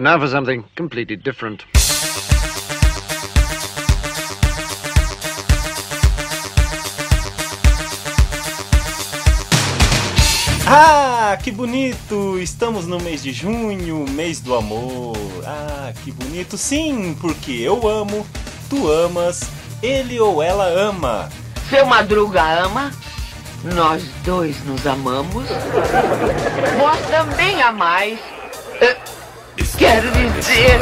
And now for something completely different. Ah, que bonito! Estamos no mês de junho, mês do amor. Ah, que bonito! Sim, porque eu amo, tu amas, ele ou ela ama. Seu Madruga ama, nós dois nos amamos. Vós também amais. Eh, Quero dizer.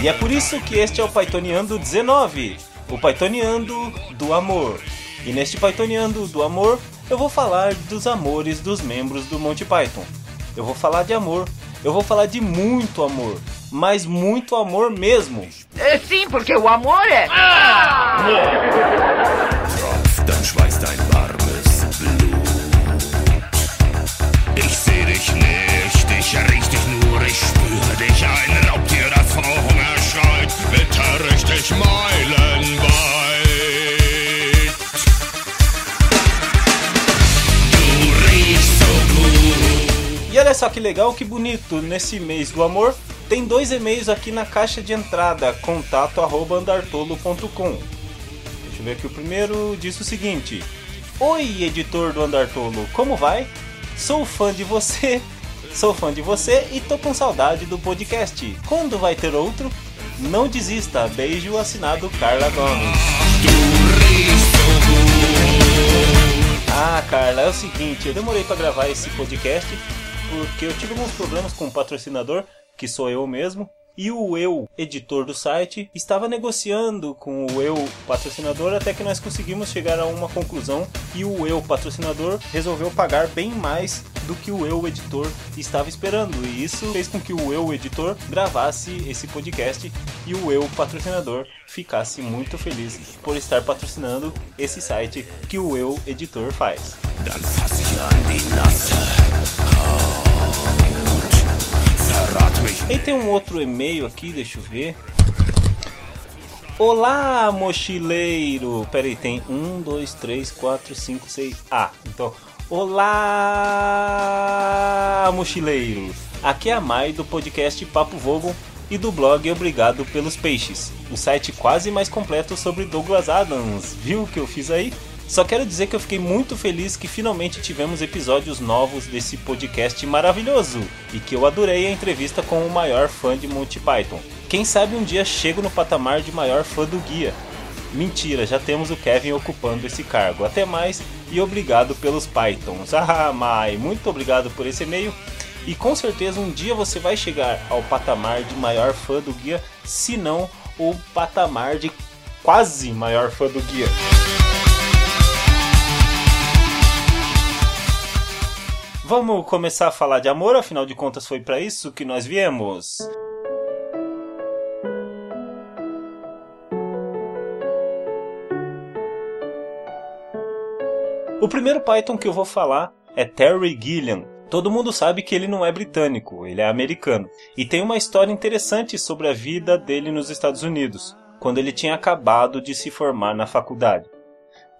E é por isso que este é o Pythoniando 19, o Pythoniando do amor. E neste Pythoniando do amor, eu vou falar dos amores dos membros do Monty Python. Eu vou falar de amor, eu vou falar de muito amor, mas muito amor mesmo. Eh, Sim, porque o amor é. Tropft, dann schweißt dein warmes Blut. Ich seh dich nicht, ich riech dich nur, ich spüre dich. Ein Raubtier, das vor Hunger schreit, bitter richtig meilenweit. Du riechst so gut. E olha só que legal, que bonito, nesse mês do amor, tem dois e-mails aqui na caixa de entrada, contato@andartolo.com. Deixa eu ver aqui o primeiro, diz o seguinte: Oi, editor do Andartolo, como vai? Sou fã de você, sou fã de você e tô com saudade do podcast. Quando vai ter outro? Não desista, beijo assinado Carla Gomes. Ah, Carla, é o seguinte, eu demorei pra gravar esse podcast porque eu tive alguns problemas com o patrocinador, que sou eu mesmo, e o eu, editor do site, estava negociando com o eu patrocinador até que nós conseguimos chegar a uma conclusão e o eu patrocinador resolveu pagar bem mais do que o eu editor estava esperando. E isso fez com que o eu editor gravasse esse podcast e o eu patrocinador ficasse muito feliz por estar patrocinando esse site que o eu editor faz. E tem um outro e-mail aqui, deixa eu ver. Olá, mochileiro! Peraí, tem um, dois, três, quatro, cinco, seis. Ah, então. Olá, mochileiro! Aqui é a Mai do podcast Papo Vogon e do blog Obrigado pelos Peixes, o site quase mais completo sobre Douglas Adams. Viu o que eu fiz aí? Só quero dizer que eu fiquei muito feliz que finalmente tivemos episódios novos desse podcast maravilhoso e que eu adorei a entrevista com o maior fã de Monty Python. Quem sabe um dia chego no patamar de maior fã do guia. Mentira, já temos o Kevin ocupando esse cargo. Até mais e obrigado pelos Pythons. Ah, Mai, muito obrigado por esse e-mail. E com certeza um dia você vai chegar ao patamar de maior fã do guia, se não o patamar de quase maior fã do guia. Vamos começar a falar de amor, afinal de contas foi para isso que nós viemos. O primeiro Python que eu vou falar é Terry Gilliam. Todo mundo sabe que ele não é britânico, ele é americano. E tem uma história interessante sobre a vida dele nos Estados Unidos, quando ele tinha acabado de se formar na faculdade.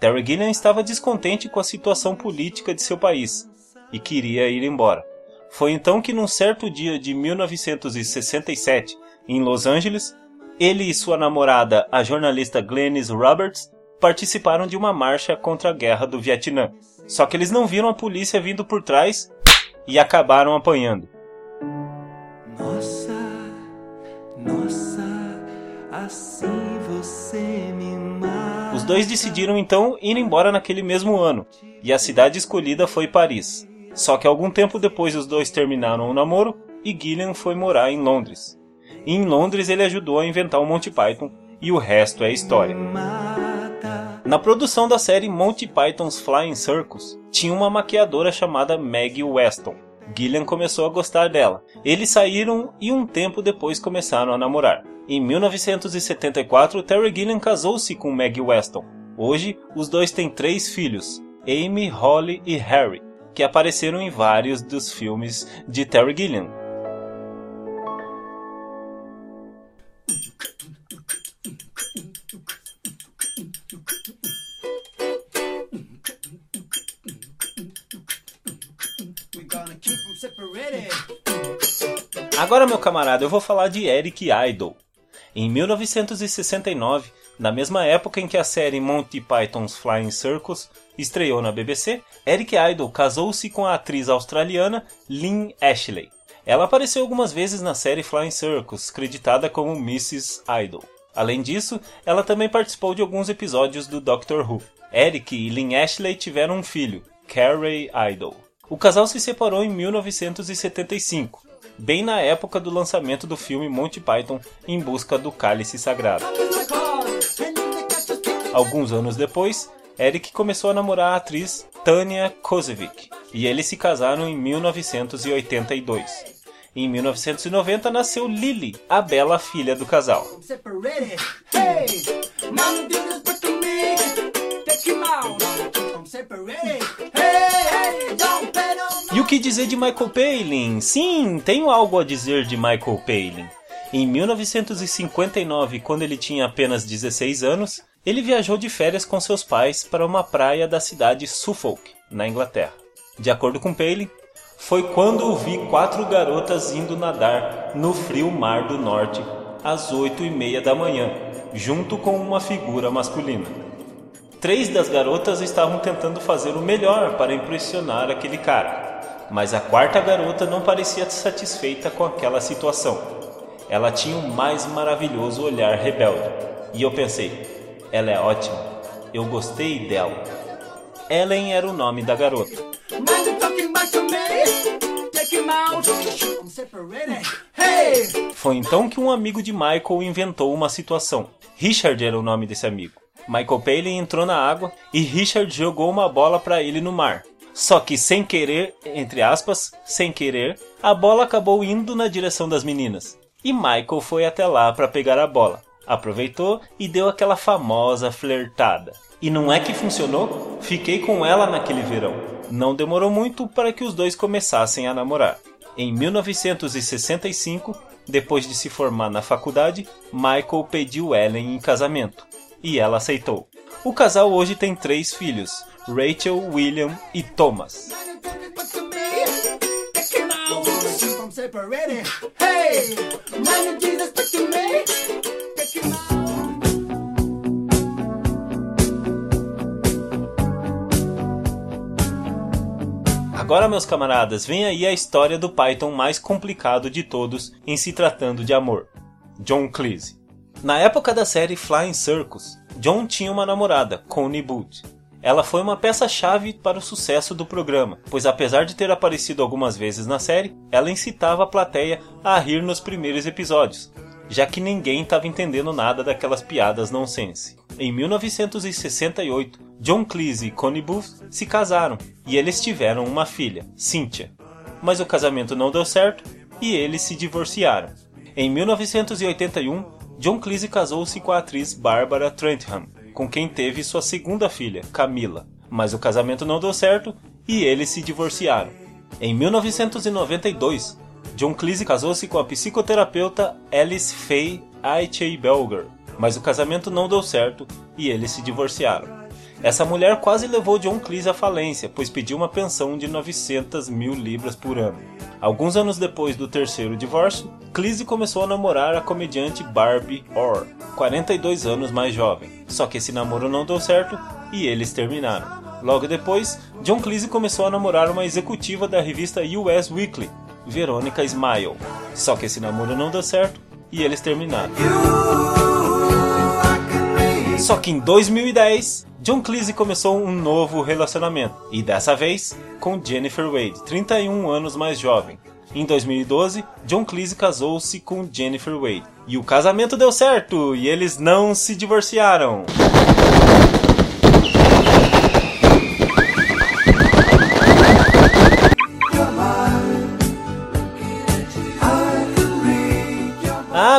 Terry Gilliam estava descontente com a situação política de seu país e queria ir embora. Foi então que, num certo dia de 1967, em Los Angeles, ele e sua namorada, a jornalista Glennis Roberts, participaram de uma marcha contra a guerra do Vietnã. Só que eles não viram a polícia vindo por trás e acabaram apanhando. Nossa, nossa, assim você me mata. Os dois decidiram então ir embora naquele mesmo ano, e a cidade escolhida foi Paris. Só que algum tempo depois os dois terminaram o namoro e Gillian foi morar em Londres. E em Londres ele ajudou a inventar o Monty Python e o resto é história. Na produção da série Monty Python's Flying Circus, tinha uma maquiadora chamada Maggie Weston. Gillian começou a gostar dela. Eles saíram e um tempo depois começaram a namorar. Em 1974, Terry Gilliam casou-se com Maggie Weston. Hoje, os dois têm três filhos, Amy, Holly e Harry, que apareceram em vários dos filmes de Terry Gilliam. Agora, meu camarada, eu vou falar de Eric Idle. Em 1969, na mesma época em que a série Monty Python's Flying Circus estreou na BBC, Eric Idle casou-se com a atriz australiana Lynn Ashley. Ela apareceu algumas vezes na série Flying Circus, creditada como Mrs. Idle. Além disso, ela também participou de alguns episódios do Doctor Who. Eric e Lynn Ashley tiveram um filho, Carey Idle. O casal se separou em 1975, bem na época do lançamento do filme Monty Python em busca do cálice sagrado. Alguns anos depois, Eric começou a namorar a atriz Tania Kozevic e eles se casaram em 1982. Em 1990 nasceu Lily, a bela filha do casal. E o que dizer de Michael Palin? Sim, tenho algo a dizer de Michael Palin. Em 1959, quando ele tinha apenas 16 anos, ele viajou de férias com seus pais para uma praia da cidade Suffolk, na Inglaterra. De acordo com Palin, foi quando o vi quatro garotas indo nadar no frio mar do norte às oito e meia da manhã, junto com uma figura masculina. Três das garotas estavam tentando fazer o melhor para impressionar aquele cara, mas a quarta garota não parecia satisfeita com aquela situação. Ela tinha o mais maravilhoso olhar rebelde, e eu pensei: ela é ótima, eu gostei dela. Ellen era o nome da garota. Hey, Foi então que um amigo de Michael inventou uma situação. Richard era o nome desse amigo. Michael Palin entrou na água e Richard jogou uma bola para ele no mar. Só que sem querer, entre aspas, sem querer, a bola acabou indo na direção das meninas. E Michael foi até lá para pegar a bola. Aproveitou e deu aquela famosa flertada. E não é que funcionou? Fiquei com ela naquele verão. Não demorou muito para que os dois começassem a namorar. Em 1965, depois de se formar na faculdade, Michael pediu Ellen em casamento e ela aceitou. O casal hoje tem três filhos: Rachel, William e Thomas. I'm separated. Hey, man, to me. Agora, meus camaradas, vem aí a história do Python mais complicado de todos em se tratando de amor: John Cleese. Na época da série Flying Circus, John tinha uma namorada, Connie Booth. Ela foi uma peça-chave para o sucesso do programa, pois apesar de ter aparecido algumas vezes na série, ela incitava a plateia a rir nos primeiros episódios, já que ninguém estava entendendo nada daquelas piadas nonsense. Em 1968, John Cleese e Connie Booth se casaram e eles tiveram uma filha, Cynthia. Mas o casamento não deu certo e eles se divorciaram. Em 1981, John Cleese casou-se com a atriz Barbara Trentham, com quem teve sua segunda filha, Camila. Mas o casamento não deu certo e eles se divorciaram. Em 1992, John Cleese casou-se com a psicoterapeuta Alice Faye Aichey Belger, mas o casamento não deu certo e eles se divorciaram. Essa mulher quase levou John Cleese à falência, pois pediu uma pensão de 900 mil libras por ano. Alguns anos depois do terceiro divórcio, Cleese começou a namorar a comediante Barbie Orr, 42 anos mais jovem. Só que esse namoro não deu certo e eles terminaram. Logo depois, John Cleese começou a namorar uma executiva da revista US Weekly, Veronica Smile. Só que esse namoro não deu certo e eles terminaram. Só que em 2010, John Cleese começou um novo relacionamento, e dessa vez com Jennifer Wade, 31 anos mais jovem. Em 2012, John Cleese casou-se com Jennifer Wade, e o casamento deu certo, e eles não se divorciaram.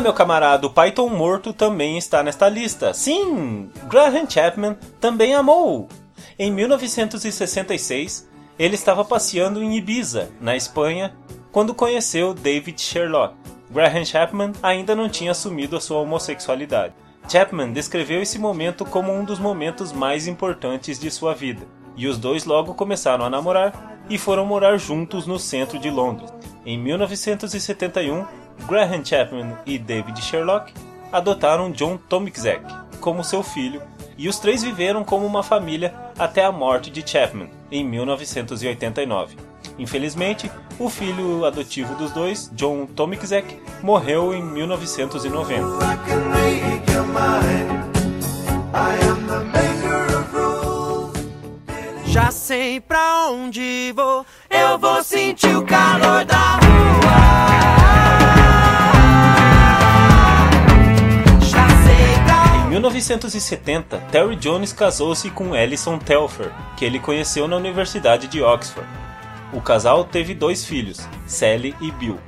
Meu camarada, o Python morto também está nesta lista. Sim, Graham Chapman também amou. Em 1966, ele estava passeando em Ibiza, na Espanha, quando conheceu David Sherlock. Graham Chapman ainda não tinha assumido a sua homossexualidade. Chapman descreveu esse momento como um dos momentos mais importantes de sua vida, e os dois logo começaram a namorar e foram morar juntos no centro de Londres. Em 1971, Graham Chapman e David Sherlock adotaram John Tomczek como seu filho e os três viveram como uma família até a morte de Chapman em 1989. Infelizmente, o filho adotivo dos dois, John Tomczek, morreu em 1990. Já sei pra onde vou, eu vou sentir o calor da rua. 1970, Terry Jones casou-se com Alison Telfer, que ele conheceu na Universidade de Oxford. O casal teve dois filhos, Sally e Bill.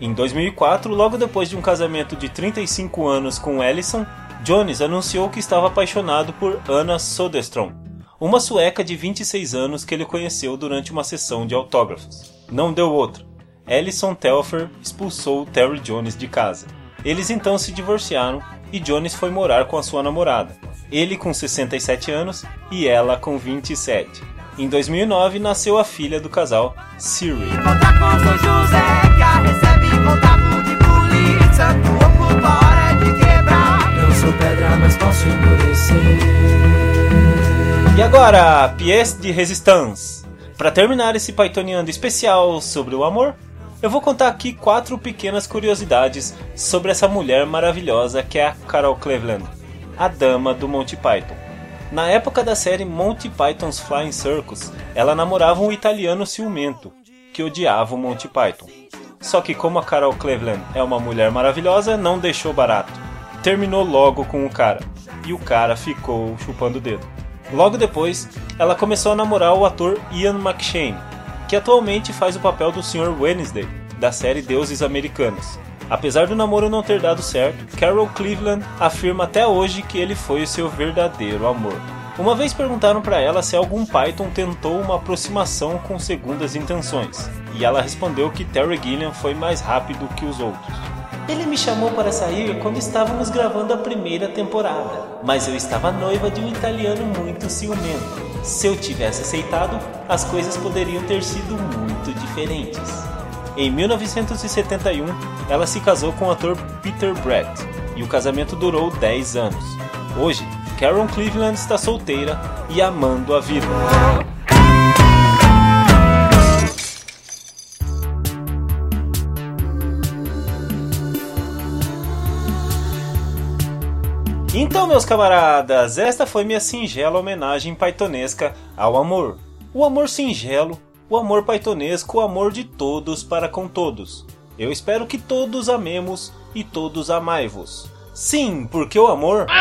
Em 2004, logo depois de um casamento de 35 anos com Alison, Jones anunciou que estava apaixonado por Anna Soderstrom, uma sueca de 26 anos que ele conheceu durante uma sessão de autógrafos. Não deu outra. Alison Telfer expulsou Terry Jones de casa. Eles então se divorciaram e Jones foi morar com a sua namorada. Ele com 67 anos e ela com 27. Em 2009 nasceu a filha do casal, Siri. Endurecer. E agora, pièce de résistance. Para terminar esse Pythoniano especial sobre o amor, eu vou contar aqui quatro pequenas curiosidades sobre essa mulher maravilhosa que é a Carol Cleveland, a dama do Monty Python. Na época da série Monty Python's Flying Circus, ela namorava um italiano ciumento, que odiava o Monty Python. Só que como a Carol Cleveland é uma mulher maravilhosa, não deixou barato. Terminou logo com o cara, e o cara ficou chupando o dedo. Logo depois, ela começou a namorar o ator Ian McShane, que atualmente faz o papel do Sr. Wednesday, da série Deuses Americanos. Apesar do namoro não ter dado certo, Carol Cleveland afirma até hoje que ele foi o seu verdadeiro amor. Uma vez perguntaram para ela se algum Python tentou uma aproximação com segundas intenções, e ela respondeu que Terry Gilliam foi mais rápido que os outros. Ele me chamou para sair quando estávamos gravando a primeira temporada, mas eu estava noiva de um italiano muito ciumento. Se eu tivesse aceitado, as coisas poderiam ter sido muito diferentes. Em 1971, ela se casou com o ator Peter Brett e o casamento durou 10 anos. Hoje, Karen Cleveland está solteira e amando a vida. Então, meus camaradas, esta foi minha singela homenagem paitonesca ao amor. O amor singelo, o amor paitonesco, o amor de todos para com todos. Eu espero que todos amemos e todos amai-vos. Sim, porque o amor.